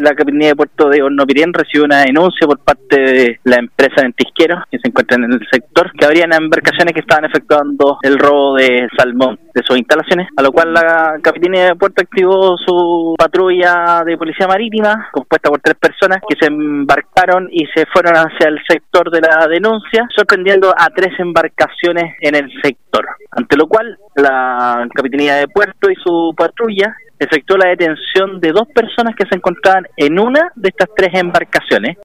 La Capitanía de Puerto de Hornopirén recibió una denuncia por parte de la empresa Ventisquero, que se encuentra en el sector, que habrían embarcaciones que estaban efectuando el robo de salmón de sus instalaciones, a lo cual la Capitanía de Puerto activó su patrulla de policía marítima, compuesta por tres personas, que se embarcaron y se fueron hacia el sector de la denuncia, sorprendiendo a tres embarcaciones en el sector. Ante lo cual, la Capitanía de Puerto y su patrulla efectuó la detención de dos personas que se encontraban en una de estas tres embarcaciones